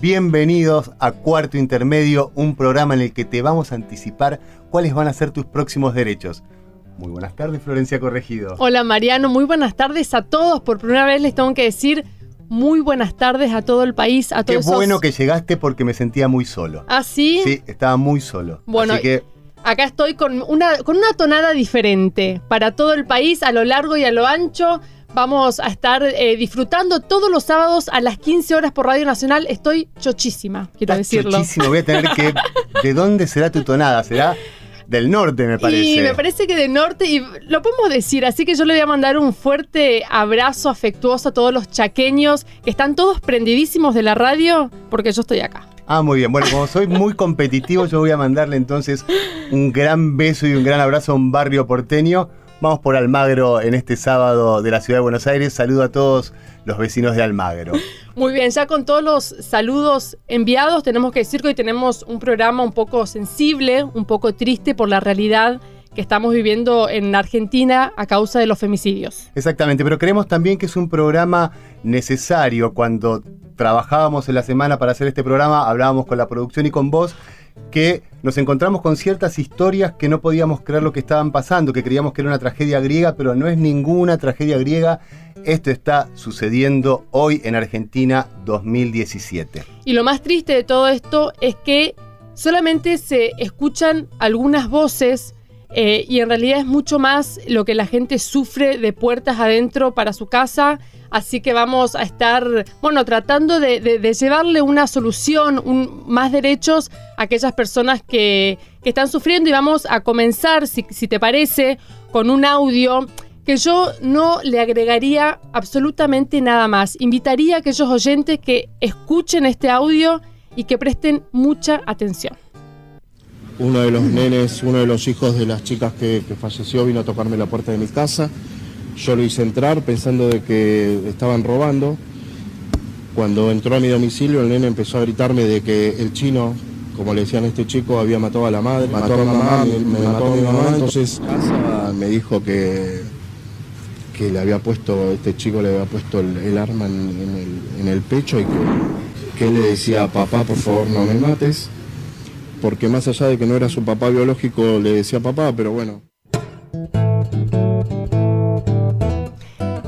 Bienvenidos a Cuarto Intermedio, un programa en el que te vamos a anticipar cuáles van a ser tus próximos derechos. Muy buenas tardes, Florencia Corregido. Hola Mariano, muy buenas tardes a todos. Por primera vez les tengo que decir muy buenas tardes a todo el país, a Qué todos. bueno que llegaste porque me sentía muy solo. ¿Ah, sí? Sí, estaba muy solo. Bueno, Así que Acá estoy con una, con una tonada diferente para todo el país, a lo largo y a lo ancho. Vamos a estar eh, disfrutando todos los sábados a las 15 horas por Radio Nacional. Estoy chochísima, quiero estás decirlo. chochísimo. Voy a tener que. ¿De dónde será tu tonada? ¿Será del norte, me parece? Y me parece que de norte, y lo podemos decir, así que yo le voy a mandar un fuerte abrazo afectuoso a todos los chaqueños que están todos prendidísimos de la radio, porque yo estoy acá. Ah, muy bien. Bueno, como soy muy competitivo, yo voy a mandarle entonces un gran beso y un gran abrazo a un barrio porteño. Vamos por Almagro en este sábado de la ciudad de Buenos Aires. Saludo a todos los vecinos de Almagro. Muy bien, ya con todos los saludos enviados, tenemos que decir que hoy tenemos un programa un poco sensible, un poco triste por la realidad que estamos viviendo en Argentina a causa de los femicidios. Exactamente, pero creemos también que es un programa necesario. Cuando trabajábamos en la semana para hacer este programa, hablábamos con la producción y con vos, que nos encontramos con ciertas historias que no podíamos creer lo que estaban pasando, que creíamos que era una tragedia griega, pero no es ninguna tragedia griega. Esto está sucediendo hoy en Argentina 2017. Y lo más triste de todo esto es que solamente se escuchan algunas voces eh, y en realidad es mucho más lo que la gente sufre de puertas adentro para su casa. Así que vamos a estar, bueno, tratando de, llevarle una solución, un- más derechos a aquellas personas que, están sufriendo. Y vamos a comenzar, si te parece, con un audio que yo no le agregaría absolutamente nada más. Invitaría a aquellos oyentes que escuchen este audio y que presten mucha atención. Uno de los nenes, uno de los hijos de las chicas que, que falleció vino a tocarme la puerta de mi casa. Yo lo hice entrar pensando de que estaban robando. Cuando entró a mi domicilio el nene empezó a gritarme de que el chino, como le decían a este chico, había matado a la madre, mató a mi mamá, me, me mató a mi mamá. Entonces me dijo que, que le había puesto, este chico le había puesto el, el arma en, en el, en el pecho y que, que él le decía, papá, por favor no me mates porque más allá de que no era su papá biológico, le decía papá, pero bueno.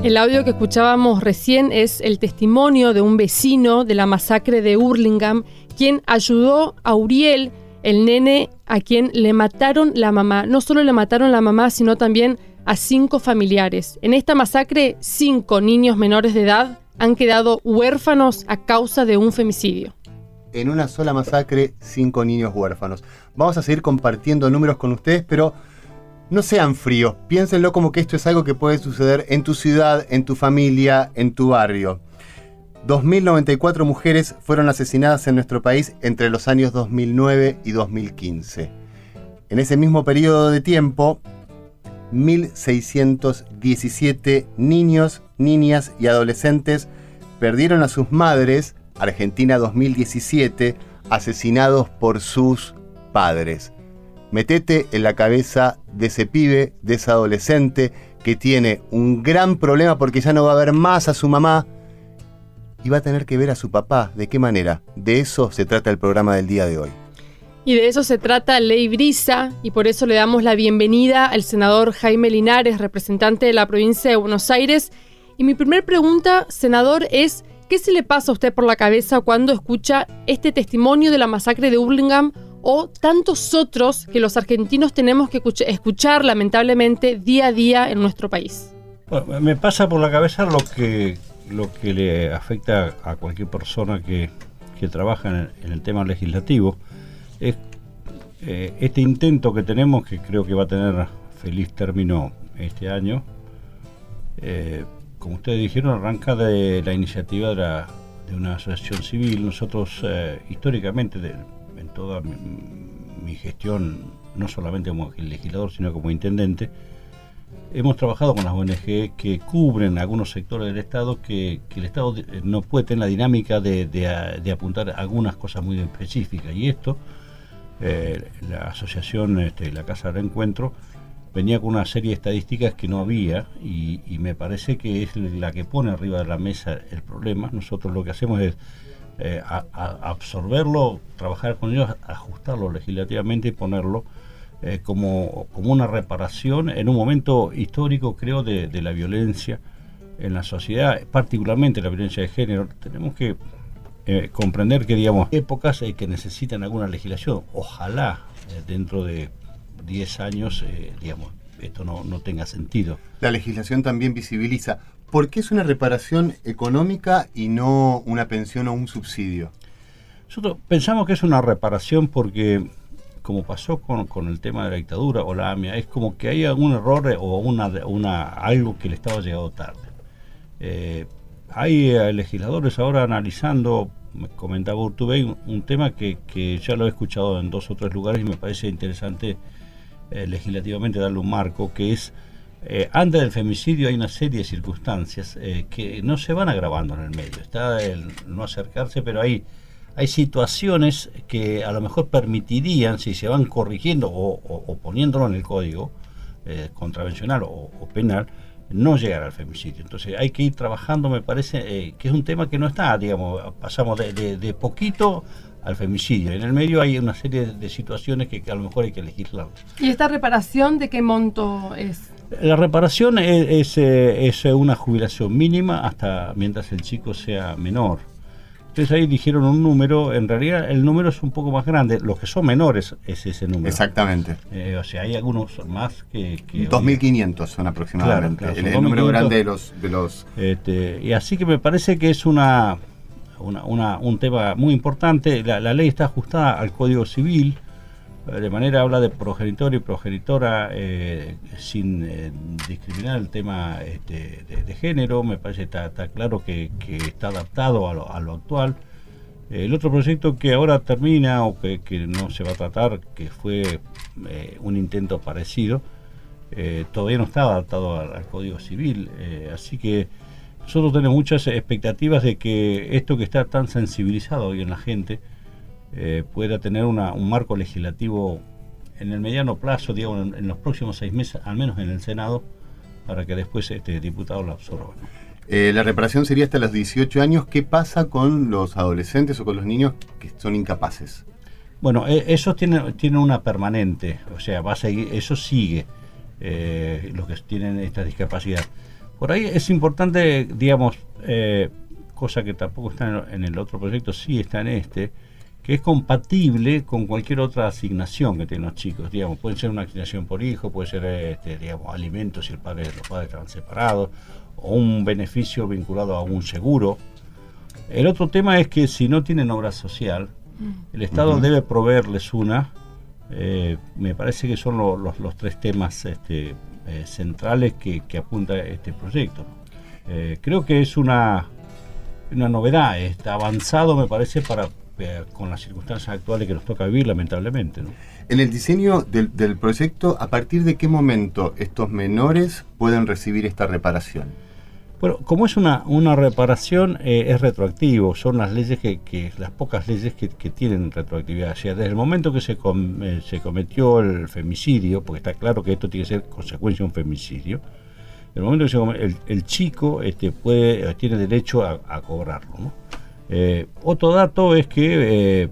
El audio que escuchábamos recién es el testimonio de un vecino de la masacre de Hurlingham, quien ayudó a Uriel, el nene a quien le mataron la mamá. No solo le mataron la mamá, sino también a cinco familiares. En esta masacre, cinco niños menores de edad han quedado huérfanos a causa de un femicidio. En una sola masacre, cinco niños huérfanos. Vamos a seguir compartiendo números con ustedes, pero no sean fríos. Piénsenlo como que esto es algo que puede suceder en tu ciudad, en tu familia, en tu barrio. 2.094 mujeres fueron asesinadas en nuestro país entre los años 2009 y 2015. En ese mismo periodo de tiempo, 1.617 niños, niñas y adolescentes perdieron a sus madres, Argentina 2017, asesinados por sus padres. Metete en la cabeza de ese pibe, de ese adolescente que tiene un gran problema porque ya no va a ver más a su mamá y va a tener que ver a su papá. ¿De qué manera? De eso se trata el programa del día de hoy. Y de eso se trata Ley Brisa, y por eso le damos la bienvenida al senador Jaime Linares, representante de la provincia de Buenos Aires. Y mi primer pregunta, senador, es, ¿qué se le pasa a usted por la cabeza cuando escucha este testimonio de la masacre de Hurlingham o tantos otros que los argentinos tenemos que escuch- escuchar lamentablemente día a día en nuestro país? Me pasa por la cabeza lo que, lo que le afecta a cualquier persona que, que trabaja en el, en el tema legislativo. Es eh, este intento que tenemos, que creo que va a tener feliz término este año, eh, como ustedes dijeron, arranca de la iniciativa de una asociación civil. Nosotros eh, históricamente, en toda mi, gestión, no solamente como legislador, sino como intendente, hemos trabajado con las ONG que cubren algunos sectores del Estado que, el Estado no puede tener la dinámica de, de, apuntar algunas cosas muy específicas. Y esto, eh, la asociación, este, la Casa del Encuentro, venía con una serie de estadísticas que no había y, me parece que es la que pone arriba de la mesa el problema. Nosotros lo que hacemos es eh, absorberlo, trabajar con ellos, ajustarlo legislativamente y ponerlo eh, como, como una reparación en un momento histórico, creo, de, la violencia en la sociedad, particularmente la violencia de género. Tenemos que eh, comprender que, digamos, épocas que necesitan alguna legislación. Ojalá dentro de 10 años, eh, digamos, esto no, no tenga sentido. La legislación también visibiliza. ¿Por qué es una reparación económica y no una pensión o un subsidio? Nosotros pensamos que es una reparación porque, como pasó con, con el tema de la dictadura o la AMIA, es como que hay algún error o una, una, algo que el Estado ha llegado tarde. Eh, hay eh, legisladores ahora analizando, me comentaba Urtubey, un, tema que, que, ya lo he escuchado en dos o tres lugares y me parece interesante eh, legislativamente darle un marco, que es, eh, antes del femicidio hay una serie de circunstancias eh, que no se van agravando en el medio. Está el no acercarse, pero hay, hay situaciones que a lo mejor permitirían, si se van corrigiendo o, poniéndolo en el código contravencional o, penal, no llegar al femicidio. Entonces hay que ir trabajando, me parece, que es un tema que no está, digamos, pasamos de, de poquito al femicidio. En el medio hay una serie de situaciones que, a lo mejor hay que legislar. ¿Y esta reparación de qué monto es? La reparación es, es, eh, una jubilación mínima hasta mientras el chico sea menor. Entonces ahí dijeron un número, en realidad el número es un poco más grande, los que son menores es ese número. Exactamente. Eh, o sea, hay algunos más que... que 2.500 son aproximadamente, el, número grande de los... De los... Este, y así que me parece que es una, una, un tema muy importante. La, ley está ajustada al Código Civil, eh, de manera habla de progenitor y progenitora eh, sin eh, discriminar el tema este, de, género. Me parece que está, claro que, está adaptado a lo, a lo, actual. El otro proyecto que ahora termina o que, no se va a tratar, que fue un intento parecido, todavía no está adaptado al, al Código Civil. así que nosotros tenemos muchas expectativas de que esto que está tan sensibilizado hoy en la gente eh, pueda tener una, un marco legislativo en el mediano plazo, digamos, en, los próximos seis meses, al menos en el Senado, para que después este diputado lo absorba. Eh, la reparación sería hasta los 18 años. ¿Qué pasa con los adolescentes o con los niños que son incapaces? Bueno, eh, eso tiene, tiene una permanente, o sea, va a seguir, eso sigue, los que tienen esta discapacidad. Por ahí es importante, digamos, eh, cosa que tampoco está en el otro proyecto, sí está en este, que es compatible con cualquier otra asignación que tienen los chicos. Digamos, puede ser una asignación por hijo, puede ser, este, digamos, alimentos si el padre, los padres estaban separados, o un beneficio vinculado a un seguro. El otro tema es que si no tienen obra social, el Estado debe proveerles una. Eh, me parece que son los, tres temas este, eh, centrales que, apunta este proyecto. Eh, creo que es una, una novedad, está avanzado me parece para con las circunstancias actuales que nos toca vivir lamentablemente. En el diseño del, del proyecto, ¿a partir de qué momento estos menores pueden recibir esta reparación? Bueno, como es una, una reparación, eh, es retroactivo, son las leyes que, las pocas leyes que, tienen retroactividad. O sea, desde el momento que se, eh, se cometió el femicidio, porque está claro que esto tiene que ser consecuencia de un femicidio, el momento que se el chico este, puede, eh, tiene derecho a, cobrarlo. otro dato es que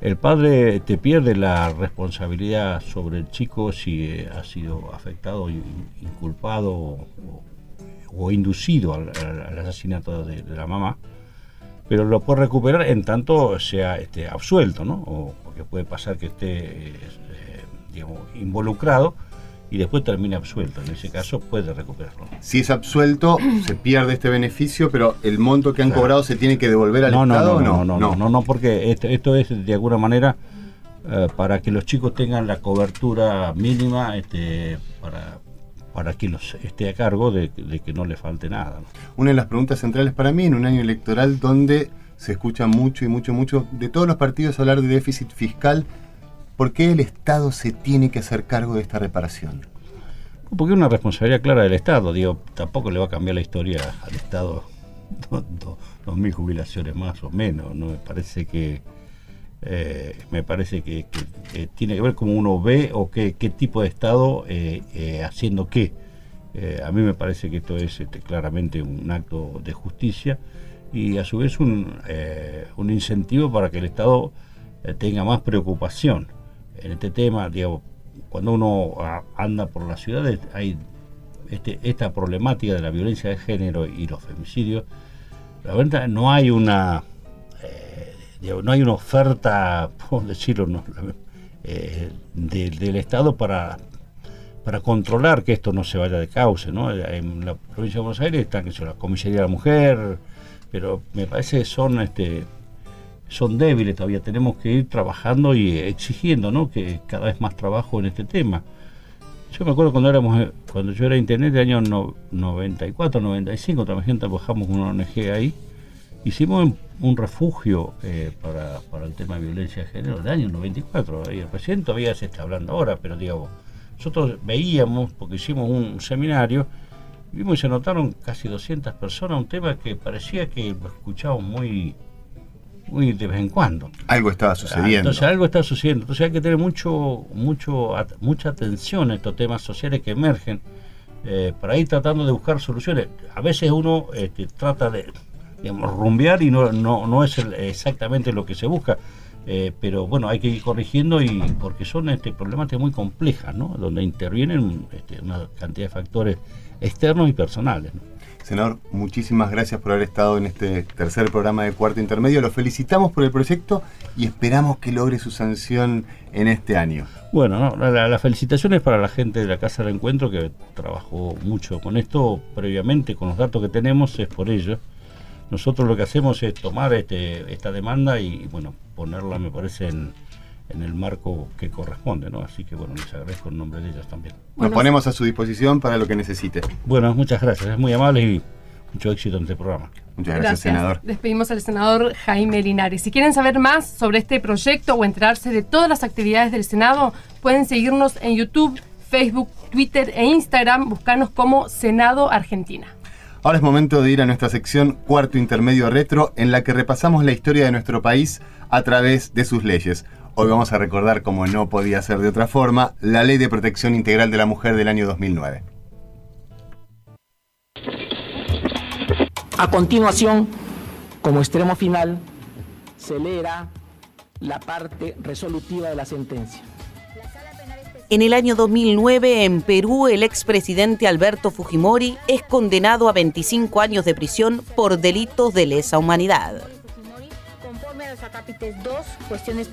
el padre te pierde la responsabilidad sobre el chico si ha sido afectado, inculpado o o inducido al, asesinato de, la mamá, pero lo puede recuperar en tanto sea este, absuelto, ¿no? O porque puede pasar que esté, eh, digamos, involucrado y después termine absuelto. En ese caso puede recuperarlo. Si es absuelto, se pierde este beneficio, pero el monto que han cobrado se tiene que devolver al no, Estado no, no, no, no, no, no, porque esto, esto es de alguna manera eh, para que los chicos tengan la cobertura mínima este, para para quien los esté a cargo de, que no le falte nada. Una de las preguntas centrales para mí en un año electoral donde se escucha mucho y mucho, mucho de todos los partidos hablar de déficit fiscal, ¿por qué el Estado se tiene que hacer cargo de esta reparación? Porque es una responsabilidad clara del Estado, digo, tampoco le va a cambiar la historia al Estado dos mil jubilaciones más o menos, ¿no? Me parece que eh, me parece que, tiene que ver cómo uno ve o qué, qué tipo de Estado eh, eh, haciendo qué. a mí me parece que esto es este, claramente un acto de justicia y a su vez un, un incentivo para que el Estado tenga más preocupación en este tema. Digamos, cuando uno anda por las ciudades hay este, esta problemática de la violencia de género y los femicidios. La verdad no hay una no hay una oferta, por decirlo, eh, del Estado para, para controlar que esto no se vaya de cauce. ¿no? En la provincia de Buenos Aires está la comisaría de la mujer, pero me parece que son, este, son débiles todavía. Tenemos que ir trabajando y exigiendo ¿no? que cada vez más trabajo en este tema. Yo me acuerdo cuando éramos, cuando yo era internet de año 94, 95, también trabajamos con una ONG ahí Hicimos un refugio eh, para, el tema de violencia de género en el año 94. Y recién todavía se está hablando ahora, pero digamos, nosotros veíamos, porque hicimos un seminario, vimos y se notaron casi 200 personas, un tema que parecía que lo escuchábamos muy, muy de vez en cuando. Algo estaba ah, sucediendo. entonces algo está sucediendo. Entonces hay que tener mucho, mucho, mucha atención a estos temas sociales que emergen eh, para ir tratando de buscar soluciones. A veces uno este, trata de digamos, rumbear y no, no, no es exactamente lo que se busca. Eh, pero bueno, hay que ir corrigiendo y porque son este, problemáticas muy complejas, ¿no? donde intervienen este, una cantidad de factores externos y personales. Senador, muchísimas gracias por haber estado en este tercer programa de Cuarto Intermedio. Lo felicitamos por el proyecto y esperamos que logre su sanción en este año. Bueno, la, la, felicitación es para la gente de la Casa del Encuentro que trabajó mucho con esto previamente, con los datos que tenemos, es por ello. Nosotros lo que hacemos es tomar este, esta demanda y, bueno, ponerla, me parece, en, el marco que corresponde, ¿no? Así que, bueno, les agradezco en nombre de ellos también. Nos ponemos a su disposición para lo que necesite. Bueno, muchas gracias, es muy amable y mucho éxito en este programa. Muchas gracias, senador. Despedimos al senador Jaime Linares. Si quieren saber más sobre este proyecto o enterarse de todas las actividades del Senado, pueden seguirnos en YouTube, Facebook, Twitter e Instagram. Buscanos como Senado Argentina. Ahora es momento de ir a nuestra sección Cuarto Intermedio Retro, en la que repasamos la historia de nuestro país a través de sus leyes. Hoy vamos a recordar, como no podía ser de otra forma, la Ley de Protección Integral de la Mujer del año 2009. A continuación, como extremo final, se la parte resolutiva de la sentencia. En el año 2009, en Perú, el expresidente Alberto Fujimori es condenado a 25 años de prisión por delitos de lesa humanidad. Conforme a los acápites 2, cuestiones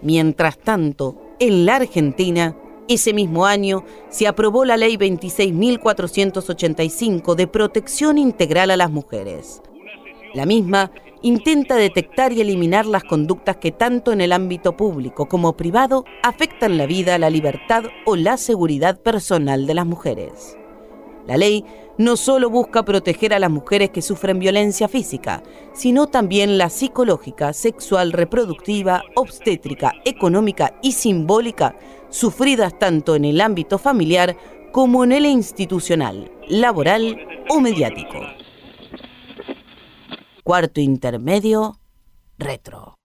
Mientras tanto, en la Argentina, ese mismo año se aprobó la Ley 26.485 de protección integral a las mujeres. La misma intenta detectar y eliminar las conductas que tanto en el ámbito público como privado afectan la vida, la libertad o la seguridad personal de las mujeres. La ley no solo busca proteger a las mujeres que sufren violencia física, sino también la psicológica, sexual, reproductiva, obstétrica, económica y simbólica, sufridas tanto en el ámbito familiar como en el institucional, laboral o mediático. Cuarto intermedio, retro.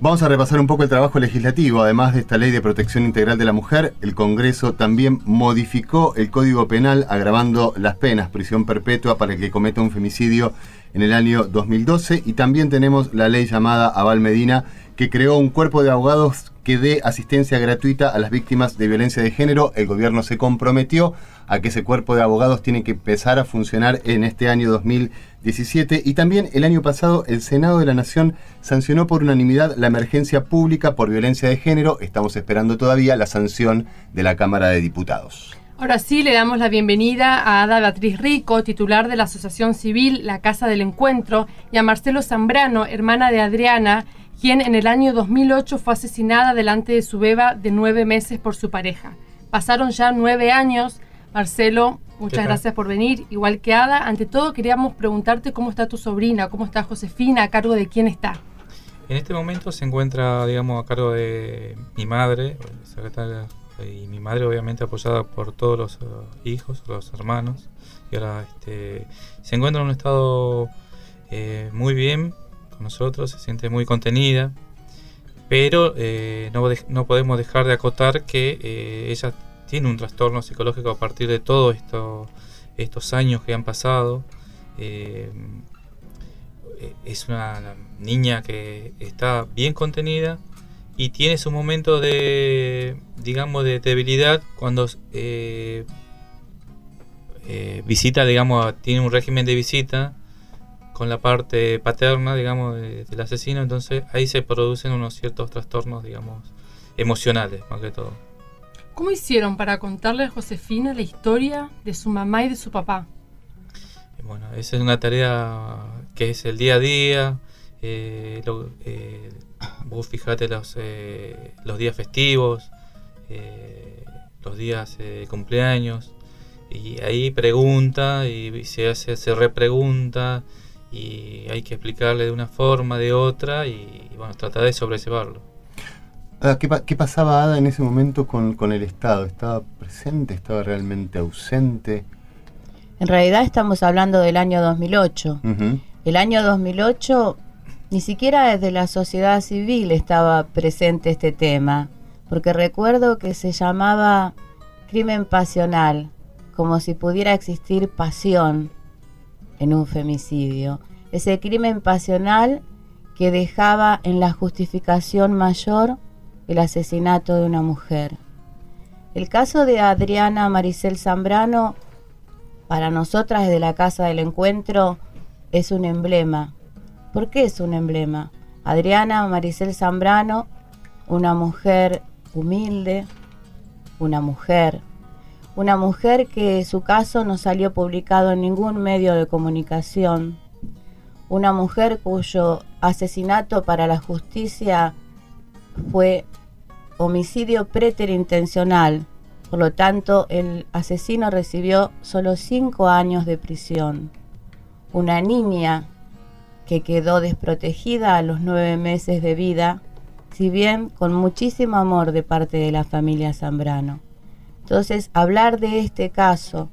Vamos a repasar un poco el trabajo legislativo. Además de esta ley de protección integral de la mujer, el Congreso también modificó el Código Penal agravando las penas, prisión perpetua para el que cometa un femicidio en el año 2012. Y también tenemos la ley llamada Aval Medina, que creó un cuerpo de abogados que dé asistencia gratuita a las víctimas de violencia de género. El gobierno se comprometió a que ese cuerpo de abogados tiene que empezar a funcionar en este año 2017 y también el año pasado el Senado de la Nación sancionó por unanimidad la emergencia pública por violencia de género. Estamos esperando todavía la sanción de la Cámara de Diputados. Ahora sí, le damos la bienvenida a Ada Beatriz Rico, titular de la Asociación Civil La Casa del Encuentro, y a Marcelo Zambrano, hermana de Adriana, quien en el año 2008 fue asesinada delante de su beba de nueve meses por su pareja. Pasaron ya nueve años. Marcelo, muchas gracias por venir. Igual que Ada, ante todo queríamos preguntarte cómo está tu sobrina, cómo está Josefina, a cargo de quién está. En este momento se encuentra, digamos, a cargo de mi madre, secretaria y mi madre obviamente apoyada por todos los uh, hijos, los hermanos, y ahora este, se encuentra en un estado eh, muy bien con nosotros, se siente muy contenida, pero eh, no, no, podemos dejar de acotar que eh, ella tiene un trastorno psicológico a partir de todos esto, estos años que han pasado. es una niña que está bien contenida, y tiene su momento de, digamos, de debilidad cuando eh, eh, visita, digamos, tiene un régimen de visita con la parte paterna, digamos, del asesino, entonces ahí se producen unos ciertos trastornos, digamos, emocionales, más que todo. ¿Cómo hicieron para contarle a Josefina la historia de su mamá y de su papá? Bueno, esa es una tarea que es el día a día, eh, vos fijate los, eh, los días festivos, eh, los días eh, de cumpleaños, y ahí pregunta y se hace, se repregunta y hay que explicarle de una forma, de otra y, bueno, tratar de sobrellevarlo. Ah, ¿Qué, ¿Qué, pasaba Ada en ese momento con, con, el Estado? ¿Estaba presente? ¿Estaba realmente ausente? En realidad estamos hablando del año 2008. El año 2008 ni siquiera desde la sociedad civil estaba presente este tema, porque recuerdo que se llamaba crimen pasional, como si pudiera existir pasión en un femicidio. Ese crimen pasional que dejaba en la justificación mayor el asesinato de una mujer. El caso de Adriana Maricel Zambrano, para nosotras desde la Casa del Encuentro, es un emblema ¿Por qué es un emblema? Adriana Maricel Zambrano, una mujer humilde, una mujer, una mujer que su caso no salió publicado en ningún medio de comunicación, una mujer cuyo asesinato para la justicia fue homicidio preterintencional, por lo tanto el asesino recibió solo cinco años de prisión. Una niña que quedó desprotegida a los nueve meses de vida, si bien con muchísimo amor de parte de la familia Zambrano. Entonces, hablar de este caso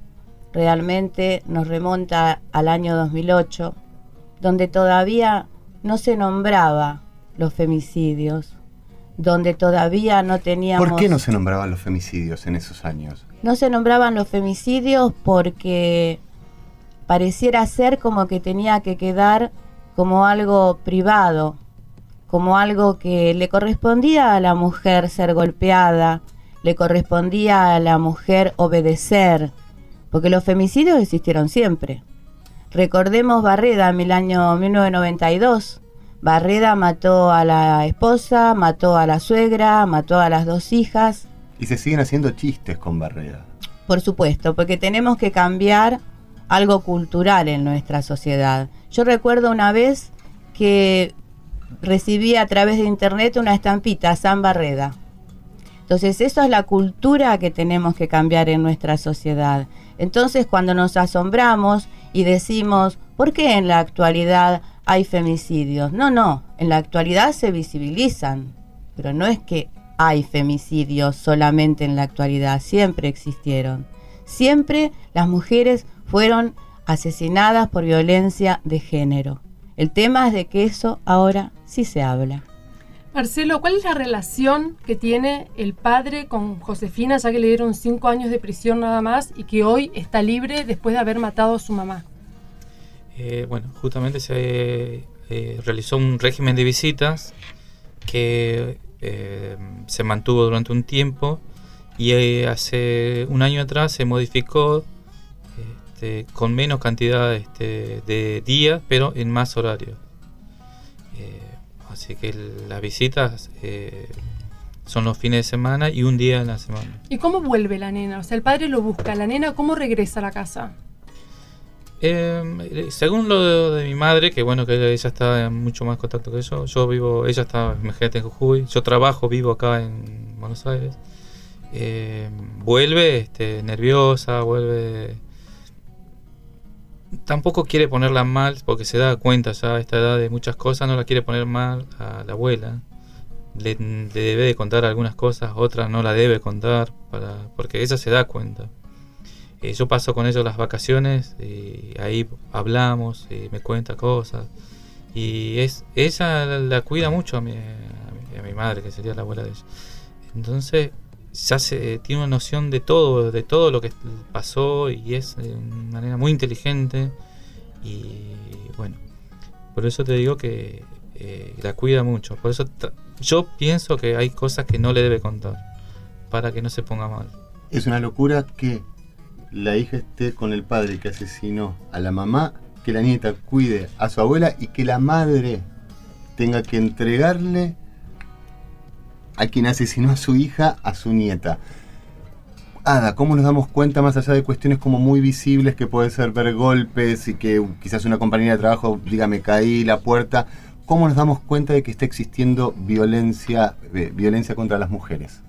realmente nos remonta al año 2008, donde todavía no se nombraba los femicidios, donde todavía no teníamos... ¿Por qué no se nombraban los femicidios en esos años? No se nombraban los femicidios porque pareciera ser como que tenía que quedar como algo privado, como algo que le correspondía a la mujer ser golpeada, le correspondía a la mujer obedecer, porque los femicidios existieron siempre. Recordemos Barreda en el año 1992. Barreda mató a la esposa, mató a la suegra, mató a las dos hijas. Y se siguen haciendo chistes con Barreda. Por supuesto, porque tenemos que cambiar algo cultural en nuestra sociedad. Yo recuerdo una vez que recibí a través de internet una estampita, San Barreda. Entonces, eso es la cultura que tenemos que cambiar en nuestra sociedad. Entonces, cuando nos asombramos y decimos, ¿por qué en la actualidad hay femicidios? No, no, en la actualidad se visibilizan, pero no es que hay femicidios solamente en la actualidad, siempre existieron. Siempre las mujeres fueron asesinadas por violencia de género. El tema es de que eso ahora sí se habla. Marcelo, ¿cuál es la relación que tiene el padre con Josefina, ya que le dieron cinco años de prisión nada más y que hoy está libre después de haber matado a su mamá? Eh, bueno, justamente se eh, realizó un régimen de visitas que eh, se mantuvo durante un tiempo y hace un año atrás se modificó este, con menos cantidad este, de días, pero en más horarios. Eh, así que las visitas eh, son los fines de semana y un día en la semana. ¿Y cómo vuelve la nena? O sea, el padre lo busca, la nena, ¿cómo regresa a la casa? Eh, según lo de, mi madre, que bueno, que ella está en mucho más contacto que yo, yo vivo, ella está, imagínate, en Jujuy, yo trabajo, vivo acá en Buenos Aires, eh, vuelve este, nerviosa, vuelve... Tampoco quiere ponerla mal, porque se da cuenta ya a esta edad de muchas cosas, no la quiere poner mal a la abuela. Le, debe de contar algunas cosas, otras no la debe contar, para, porque ella se da cuenta. Eh, yo paso con ellos las vacaciones y ahí hablamos y me cuenta cosas. Y es ella la, cuida mucho a mi, a mi, madre, que sería la abuela de ella. Entonces ya se tiene una noción de todo, de todo lo que pasó y es de una manera muy inteligente. Y bueno, por eso te digo que eh, la cuida mucho. Por eso yo pienso que hay cosas que no le debe contar para que no se ponga mal. Es una locura que la hija esté con el padre que asesinó a la mamá, que la nieta cuide a su abuela y que la madre tenga que entregarle a quien asesinó a su hija a su nieta. Ada, ¿cómo nos damos cuenta más allá de cuestiones como muy visibles que puede ser ver golpes y que quizás una compañera de trabajo diga me caí la puerta? ¿Cómo nos damos cuenta de que está existiendo violencia, eh, violencia contra las mujeres?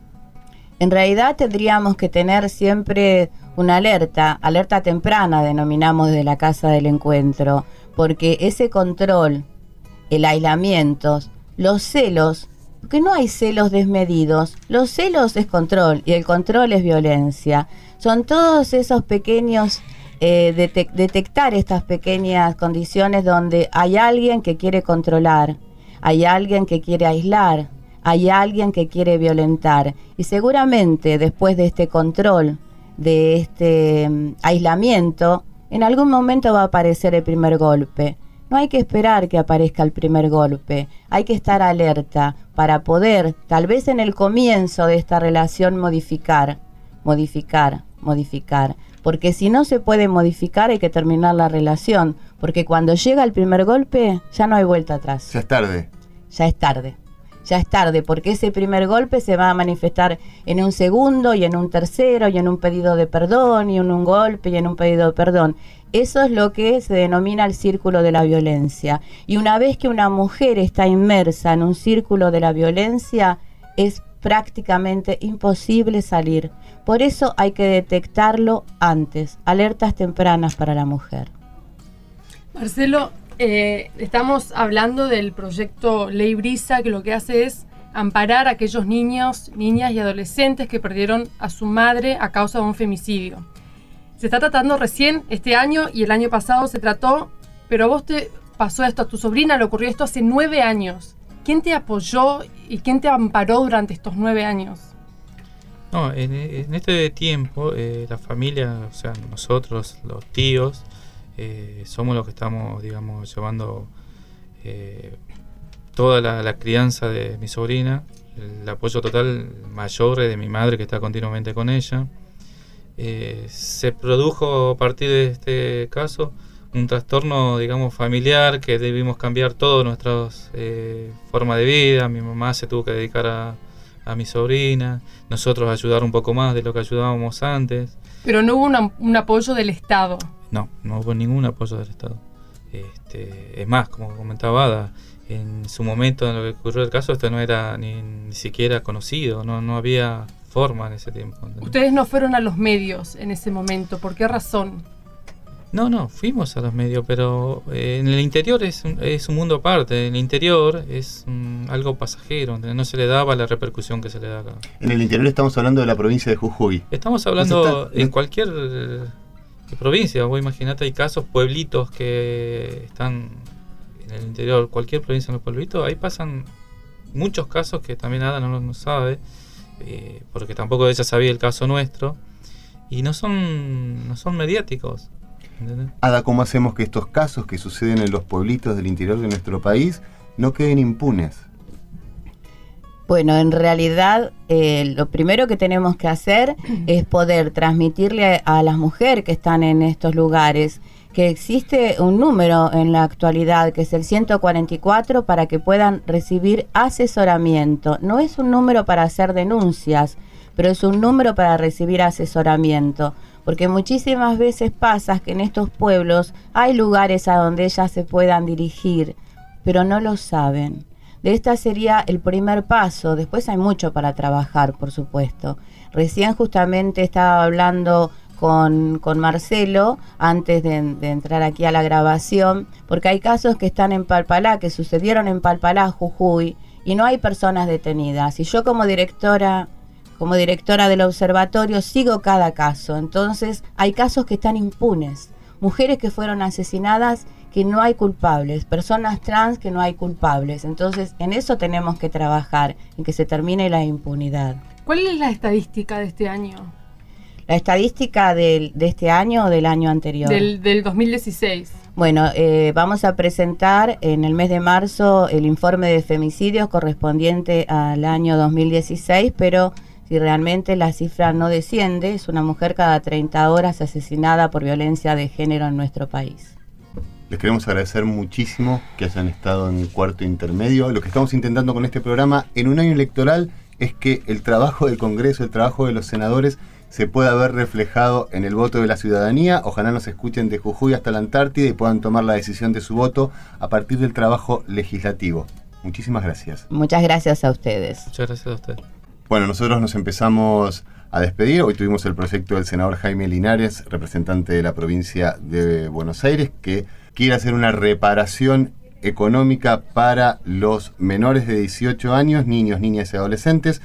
En realidad tendríamos que tener siempre una alerta, alerta temprana denominamos de la casa del encuentro, porque ese control, el aislamiento, los celos, porque no hay celos desmedidos, los celos es control y el control es violencia. Son todos esos pequeños, eh, detectar estas pequeñas condiciones donde hay alguien que quiere controlar, hay alguien que quiere aislar, hay alguien que quiere violentar. Y seguramente después de este control, de este mm, aislamiento, en algún momento va a aparecer el primer golpe. No hay que esperar que aparezca el primer golpe, hay que estar alerta para poder, tal vez en el comienzo de esta relación, modificar, modificar, modificar. Porque si no se puede modificar hay que terminar la relación, porque cuando llega el primer golpe ya no hay vuelta atrás. Ya es tarde. Ya es tarde ya es tarde, porque ese primer golpe se va a manifestar en un segundo y en un tercero y en un pedido de perdón y en un golpe y en un pedido de perdón. Eso es lo que se denomina el círculo de la violencia. Y una vez que una mujer está inmersa en un círculo de la violencia, es prácticamente imposible salir. Por eso hay que detectarlo antes, alertas tempranas para la mujer. Marcelo, eh, estamos hablando del proyecto Ley Brisa, que lo que hace es amparar a aquellos niños, niñas y adolescentes que perdieron a su madre a causa de un femicidio. Se está tratando recién este año y el año pasado se trató, pero a vos te pasó esto, a tu sobrina le ocurrió esto hace nueve años. ¿Quién te apoyó y quién te amparó durante estos nueve años? No, en, este tiempo eh, la familia, o sea, nosotros, los tíos, eh, somos los que estamos, digamos, llevando eh, toda la, crianza de mi sobrina, el apoyo total mayor de mi madre que está continuamente con ella. Eh, se produjo a partir de este caso un trastorno, digamos, familiar que debimos cambiar toda nuestra forma de vida. Mi mamá se tuvo que dedicar a, a mi sobrina, nosotros ayudar un poco más de lo que ayudábamos antes. Pero no hubo un apoyo del Estado. No, no hubo ningún apoyo del Estado. Este, es más, como comentaba Ada, en su momento en lo que ocurrió el caso, esto no era ni, siquiera conocido, no, no había forma en ese tiempo. Ustedes no fueron a los medios en ese momento, ¿por qué razón? No, no, fuimos a los medios, pero eh, en el interior es un, es un mundo aparte. En el interior es algo pasajero, no se le daba la repercusión que se le da acá. En el interior estamos hablando de la provincia de Jujuy. Estamos hablando en cualquier provincia. Vos imaginate, hay casos, pueblitos que están en el interior, cualquier provincia en los pueblitos, ahí pasan muchos casos que también Ada no, no sabe, eh, porque tampoco ella sabía el caso nuestro, y no son, no son mediáticos. Ada, ¿cómo hacemos que estos casos que suceden en los pueblitos del interior de nuestro país no queden impunes? Bueno, en realidad eh, lo primero que tenemos que hacer es poder transmitirle a las mujeres que están en estos lugares que existe un número en la actualidad que es el 144 para que puedan recibir asesoramiento. No es un número para hacer denuncias, pero es un número para recibir asesoramiento. Porque muchísimas veces pasa que en estos pueblos hay lugares a donde ellas se puedan dirigir, pero no lo saben. De esta sería el primer paso. Después hay mucho para trabajar, por supuesto. Recién justamente estaba hablando con, Marcelo antes de, entrar aquí a la grabación, porque hay casos que están en Palpalá, que sucedieron en Palpalá, Jujuy, y no hay personas detenidas. Y yo como directora, como directora del observatorio, sigo cada caso. Entonces, hay casos que están impunes. Mujeres que fueron asesinadas que no hay culpables, personas trans que no hay culpables. Entonces, en eso tenemos que trabajar, en que se termine la impunidad. ¿Cuál es la estadística de este año? La estadística del, de este año o del año anterior. Del, del 2016. Bueno, eh, vamos a presentar en el mes de marzo el informe de femicidios correspondiente al año 2016, pero si realmente la cifra no desciende, es una mujer cada 30 horas asesinada por violencia de género en nuestro país. Les queremos agradecer muchísimo que hayan estado en el cuarto intermedio. Lo que estamos intentando con este programa en un año electoral es que el trabajo del Congreso, el trabajo de los senadores, se pueda ver reflejado en el voto de la ciudadanía. Ojalá nos escuchen de Jujuy hasta la Antártida y puedan tomar la decisión de su voto a partir del trabajo legislativo. Muchísimas gracias. Muchas gracias a ustedes. Muchas gracias a ustedes. Bueno, nosotros nos empezamos a despedir. Hoy tuvimos el proyecto del senador Jaime Linares, representante de la provincia de Buenos Aires, que quiere hacer una reparación económica para los menores de 18 años, niños, niñas y adolescentes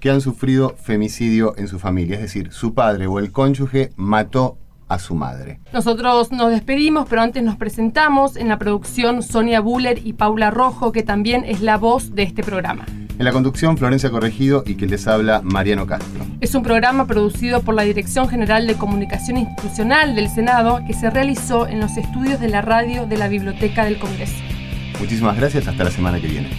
que han sufrido femicidio en su familia, es decir, su padre o el cónyuge mató a su madre. Nosotros nos despedimos, pero antes nos presentamos en la producción Sonia Buller y Paula Rojo, que también es la voz de este programa. En la conducción, Florencia Corregido y que les habla Mariano Castro. Es un programa producido por la Dirección General de Comunicación Institucional del Senado que se realizó en los estudios de la radio de la Biblioteca del Congreso. Muchísimas gracias, hasta la semana que viene.